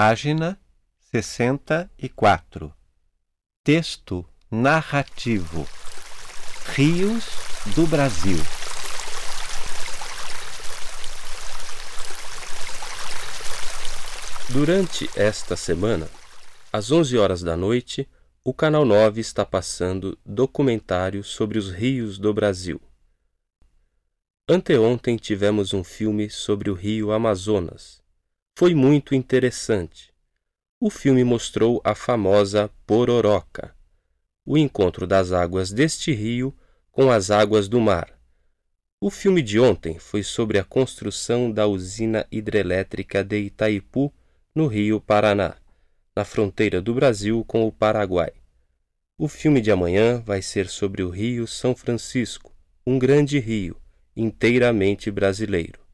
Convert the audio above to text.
Página 64. Texto narrativo. Rios do Brasil. Durante esta semana, às 11 horas da noite, o Canal 9 está passando documentário sobre os rios do Brasil. Anteontem tivemos um filme sobre o rio Amazonas. Foi muito interessante. O filme mostrou a famosa Pororoca, o encontro das águas deste rio com as águas do mar. O filme de ontem foi sobre a construção da usina hidrelétrica de Itaipu, no rio Paraná, na fronteira do Brasil com o Paraguai. O filme de amanhã vai ser sobre o Rio São Francisco, um grande rio, inteiramente brasileiro.